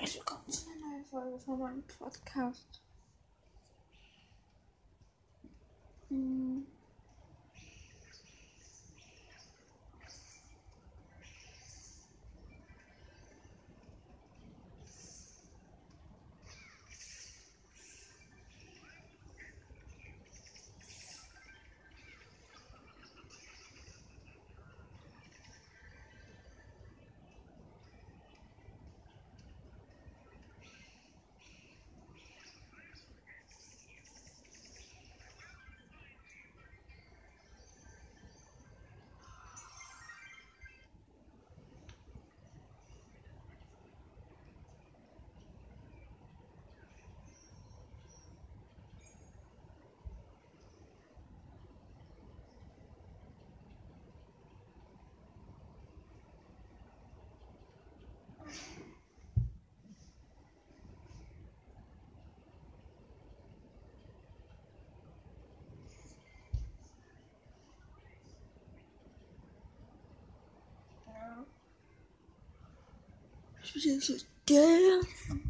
Herzlich willkommen zu einer neuen Folge von meinem Podcast. Hm. Ich bin jetzt der. Ja!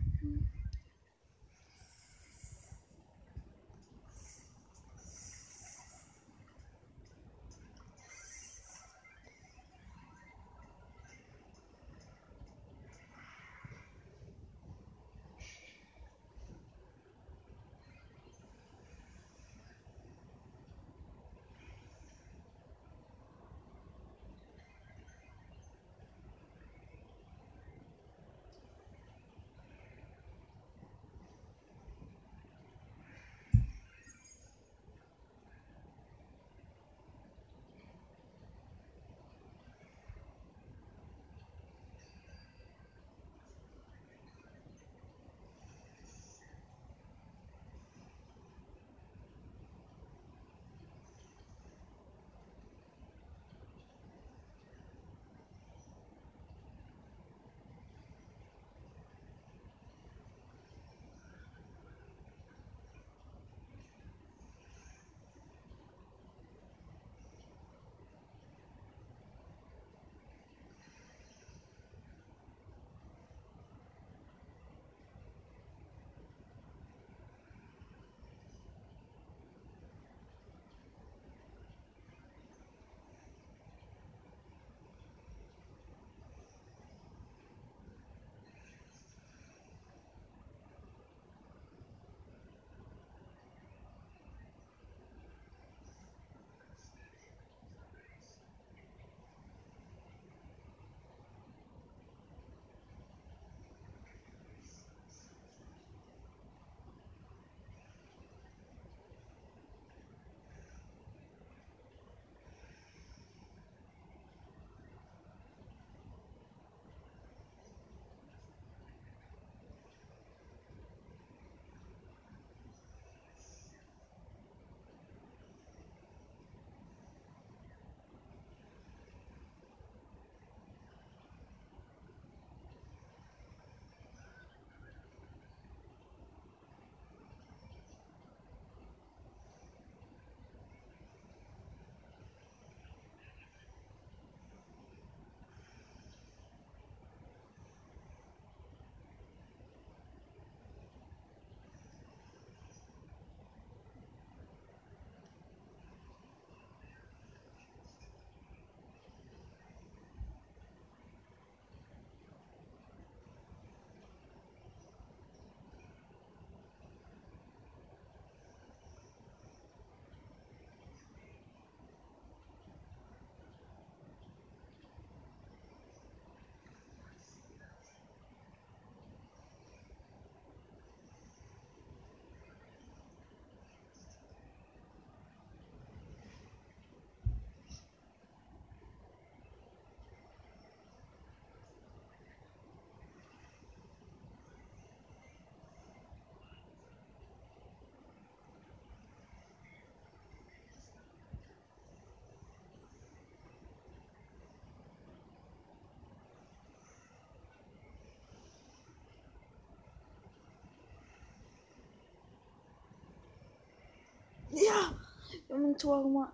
Wir haben ein Tor gemacht.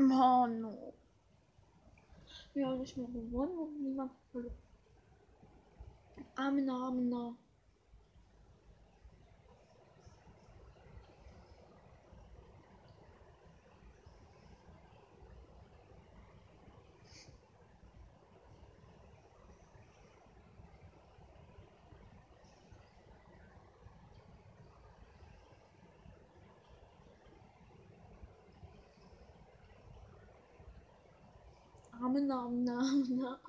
Punkt. Mano. Wir haben nicht mehr gewonnen und niemand verloren. nom nom nom nom.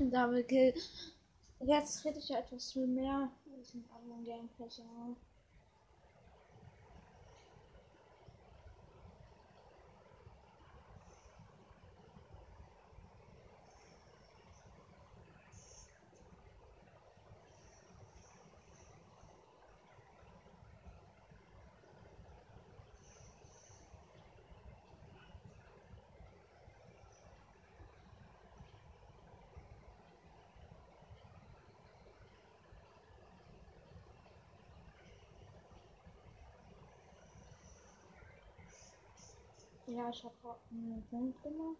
Amina. Double Kill. Jetzt rede ich ja etwas viel mehr. Wir sind anderen Gameplays, ja. Ich habe einen Punkt gemacht.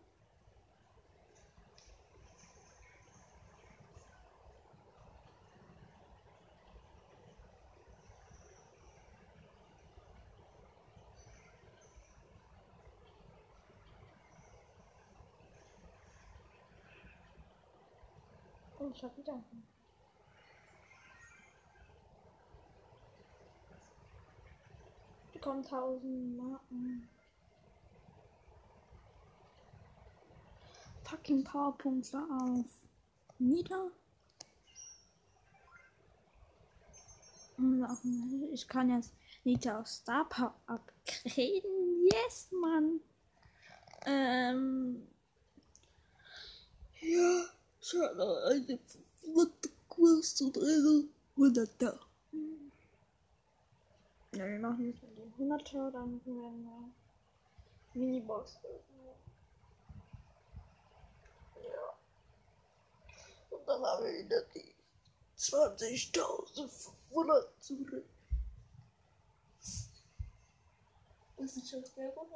Oh, ich habe wieder einen Punkt. Die kommen 1000 Marken. Fucking Powerpunkte auf Nita. Ich kann jetzt Nita auf Star Power upgraden. Yes, Mann. Ähm. Ja, ich habe eine flotte Quest und eine 100er. Ja, wir machen jetzt mit den 100er, dann werden wir Minibox Dann haben wir wieder die 20.500 zurück. Das ist schon sehr gut.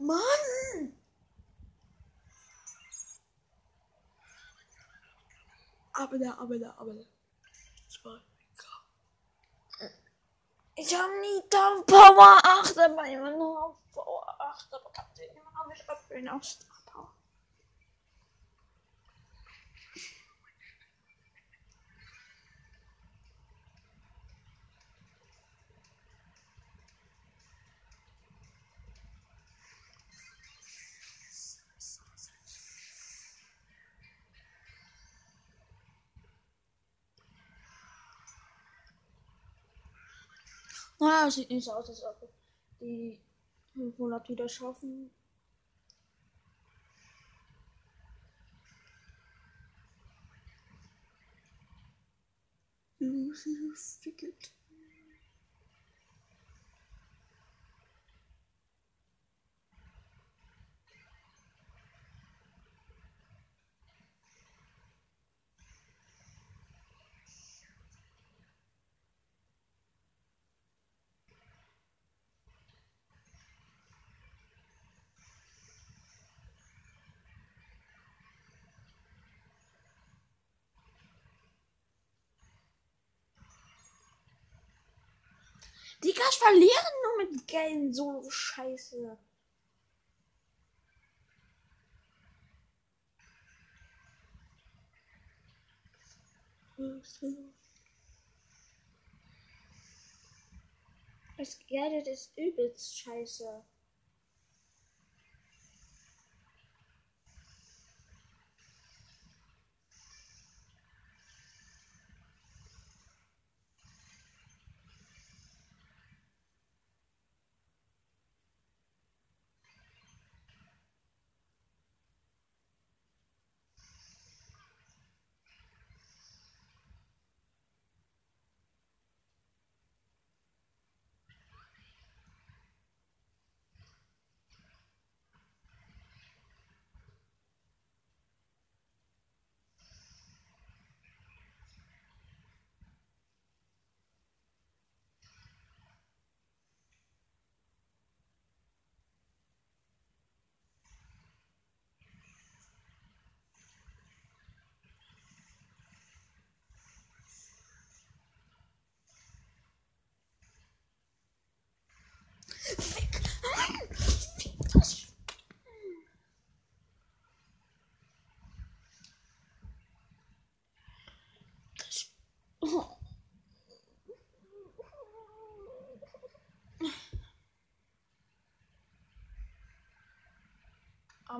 Mann! Aber da, aber da, aber da. Zwei. Ich habe nie Dampf Power 8, aber immer nur Power 8, aber kann den immer noch nicht abwählen. Naja, es sieht nicht so aus, als ob die 500 wieder schaffen. Lucy Ficket. Die Gas verlieren nur mit Geld so scheiße. Das Geld ist übelst scheiße.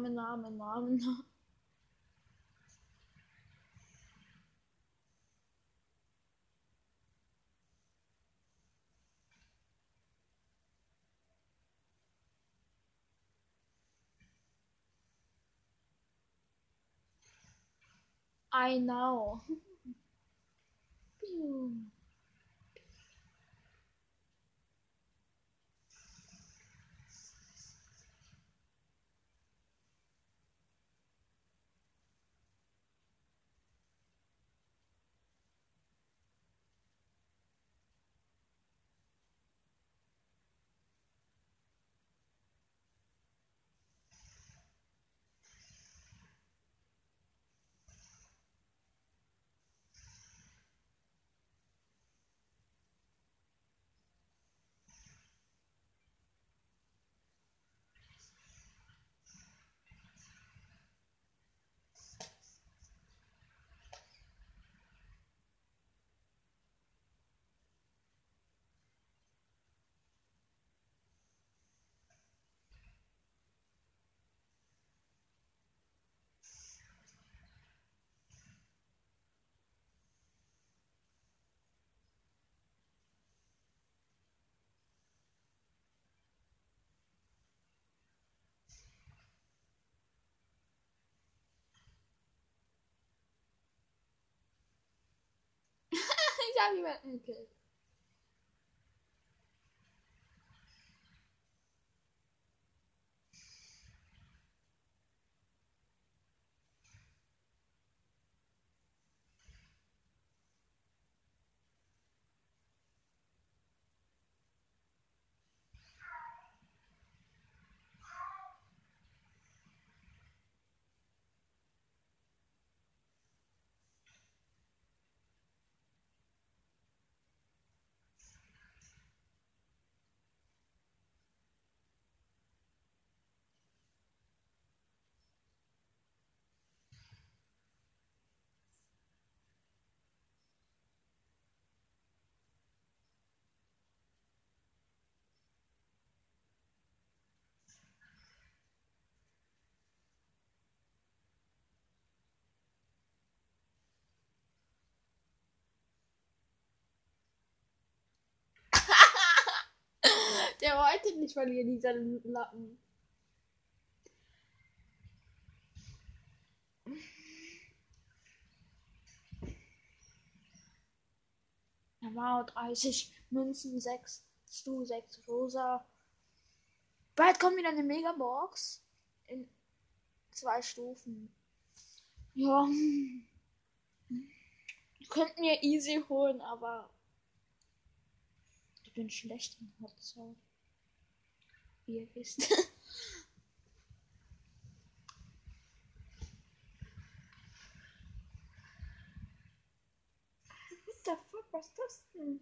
Amen, Amen, Amen. I know. Okay. Der wollte nicht verlieren, dieser Lappen. Wow, 30 Münzen, 6 Stu, 6 Rosa. Bald kommt wieder eine Megabox. In zwei Stufen. Ja. Könnten wir easy holen, aber ich bin schlecht in Hotzeit. Wie ihr wisst. What the fuck, was ist das denn?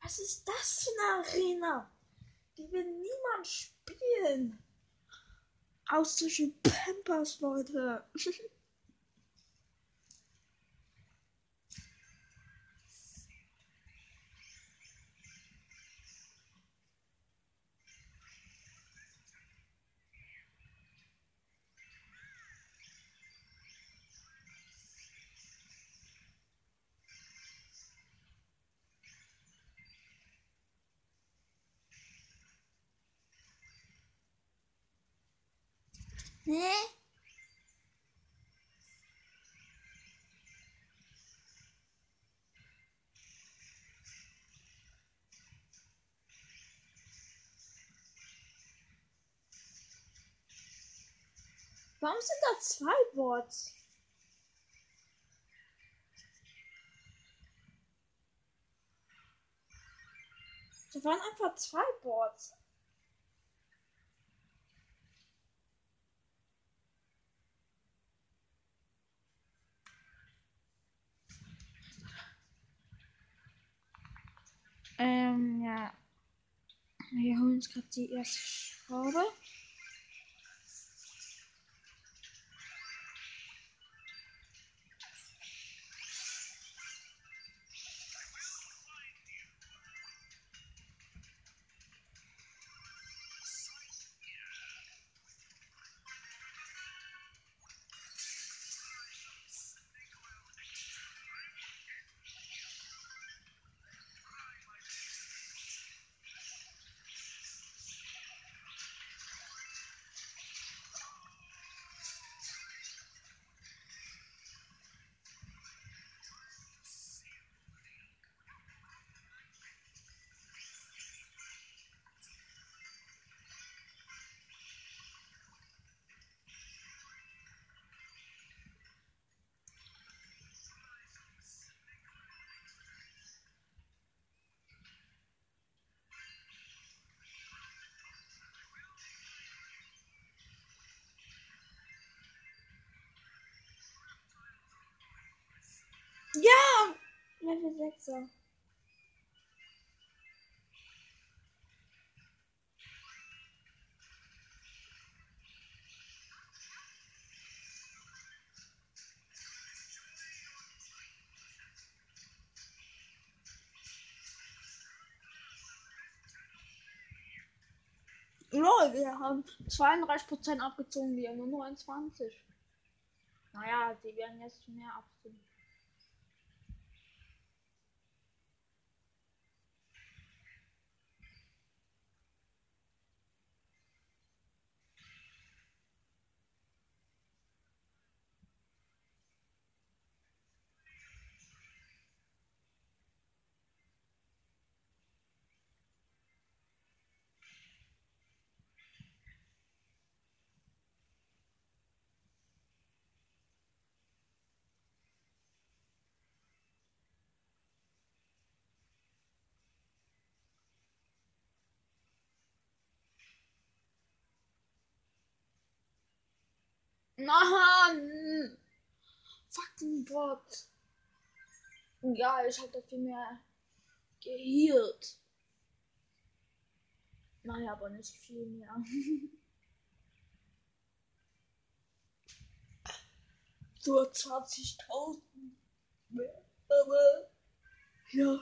Was ist das für eine Arena? Die will niemand spielen. austrischen Pampers, Leute. Nee. Warum sind da zwei Bots? Da waren einfach zwei Bots. Ähm, ja. Wir holen uns gerade die erste Schraube. Ja! Level 6er. Lol, wir haben 32% abgezogen, wir haben nur 29. Naja, die werden jetzt mehr abziehen. Mann! Fucking Bot. Ja, ich hab dafür mehr gehielt. Naja, aber nicht viel mehr. so 20.000 mehr. Aber ja.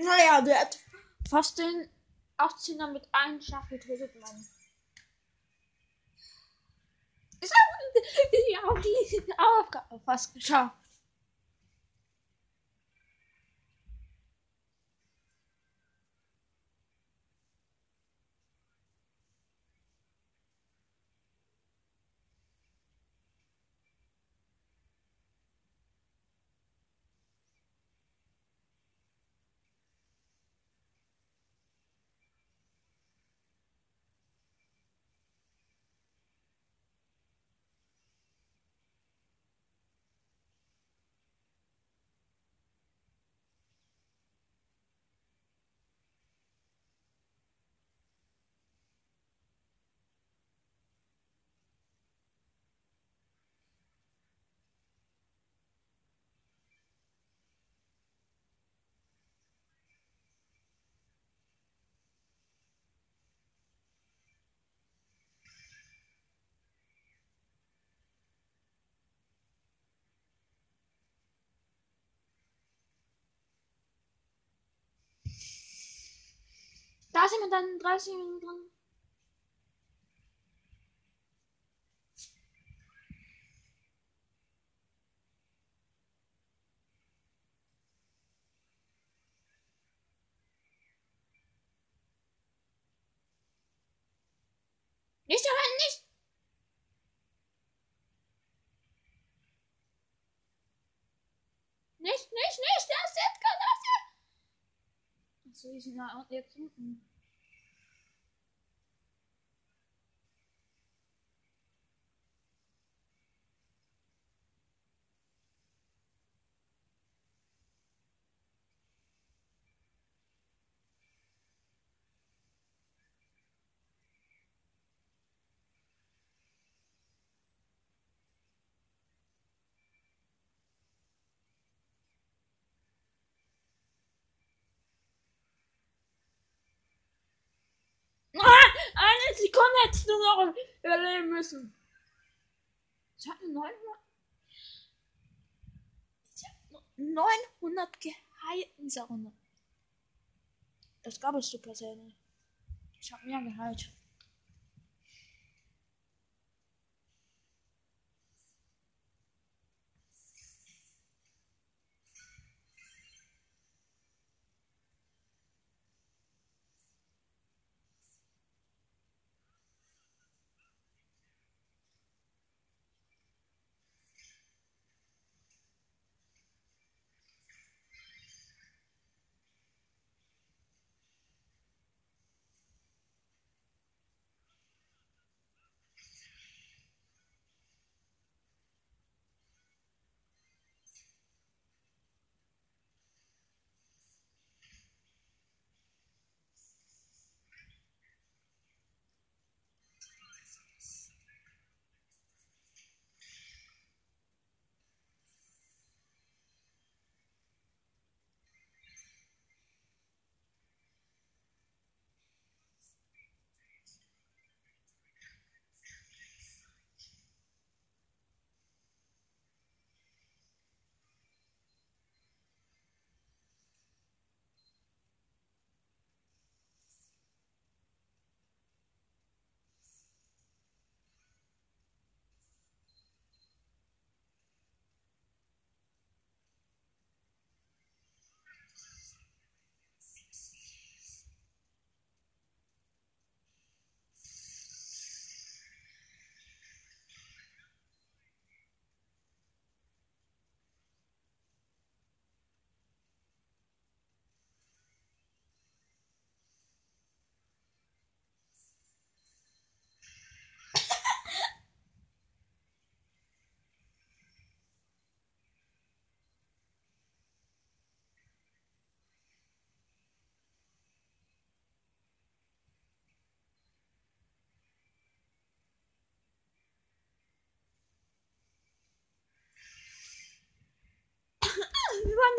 Naja, der hat fast den 18er mit einem Schlag getötet, Mann. Ja, auch die Aufgabe fast geschafft. Da dann in 30 Minuten. Nicht hören, nicht! Nicht, nicht, nicht! Der ist der. Achso, die sind da jetzt unten. Ah, eine Noch überleben müssen. Ich habe 900. Ich habe 900 geheilt in. Das gab es super selten. Ich habe mehr geheilt.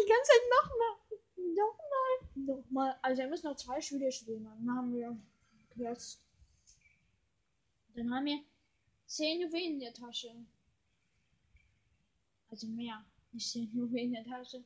Die ganze Zeit nochmal. Nochmal. Nochmal. Also wir müssen noch zwei Spiele spielen. Dann haben wir jetzt. Dann haben wir zehn Juwelen in der Tasche. Also mehr. Nicht zehn Juwelen in der Tasche.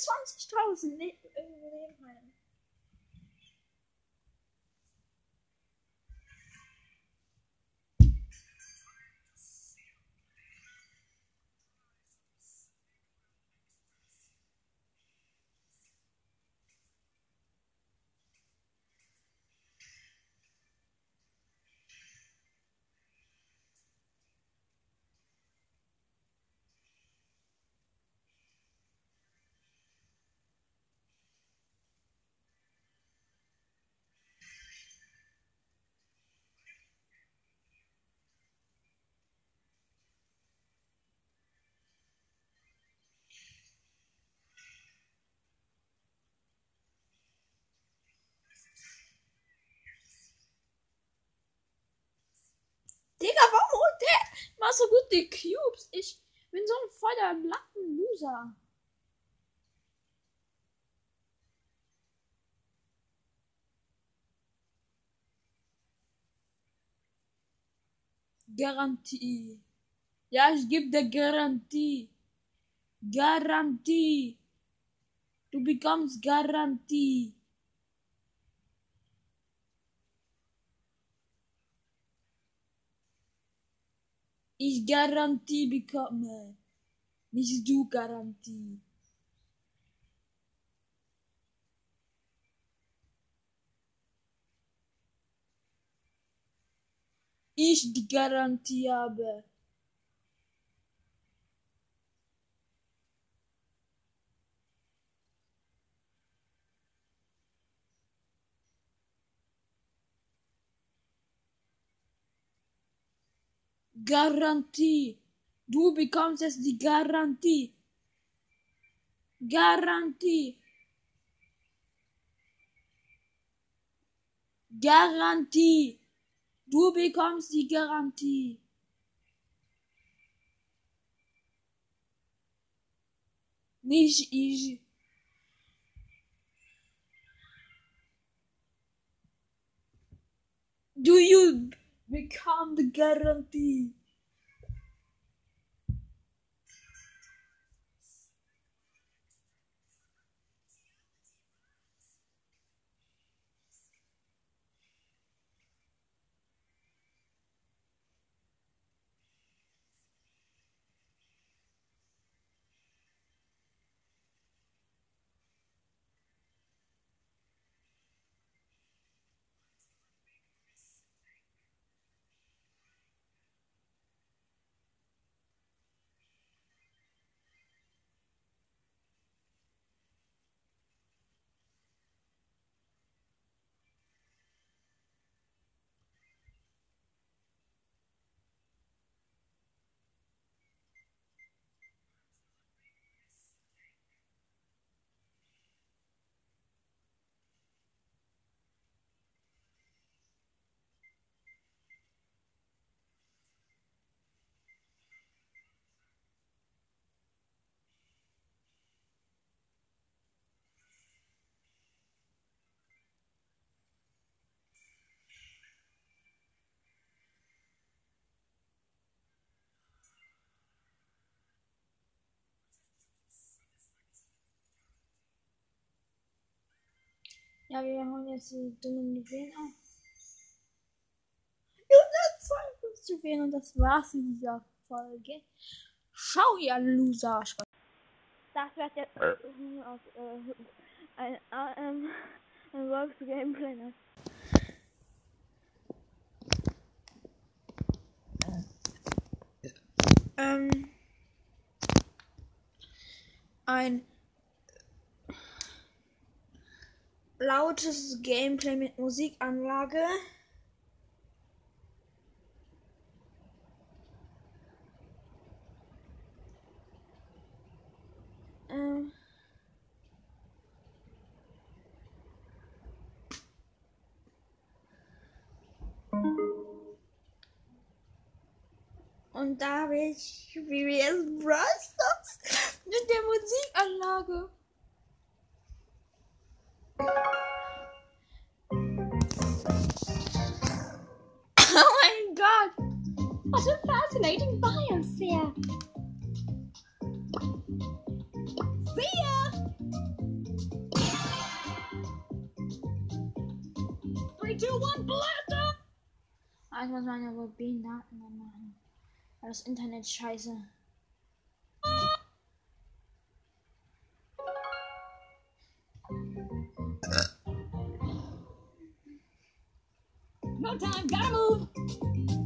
20.000 ne Nebenheim. Digga, warum holt der mal so gut die Cubes? Ich bin so ein voller Lappen-Loser. Garantie. Ja, ich gebe dir Garantie. Garantie. Du bekommst Garantie. Ich Garantie bekomme. Nicht du Garantie. Ich die Garantie habe. Garantie. Du bekommst jetzt die Garantie? Garantie. Garantie. Du bekommst die Garantie? Nicht ich. Do you become the guarantee? Ja, wir holen jetzt die dummen Juwelen auf. Ja, 52 Juwelen und das war's in dieser Folge. Schau, ihr Loser. Das wird jetzt aus äh, ein, ähm, ein Works Gameplay. Ne? Ähm, ein lautes Gameplay mit Musikanlage. Ähm. Und da habe ich VBS Brawl Stars mit der Musikanlage. oh my god! What a fascinating biosphere! See ya! Three, two, one, blast off! Ich muss meine, wo bin da? Nein, Mann. Das Internet scheiße. Time, gotta move!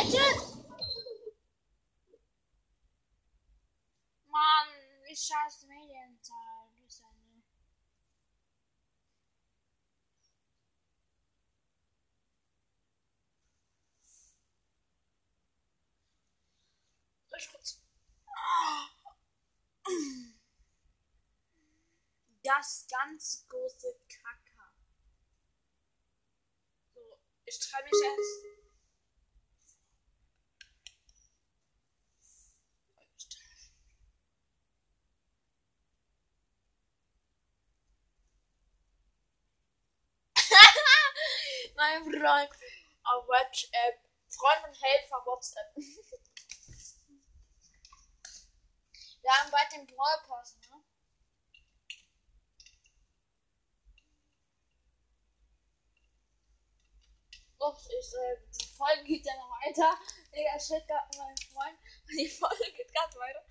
Gadget? Mann, wie scheiße Medienzeit. Du bist eine. Das ganz große Kacker. So, ich treibe mich jetzt. Mein Freund auf WhatsApp. Freund und Helfer WhatsApp. Wir haben bald den Brawl Pass, ne? Ups, ich, äh, die Folge geht ja noch weiter. Digga, shit, gerade mein Freund. Die Folge geht gerade weiter.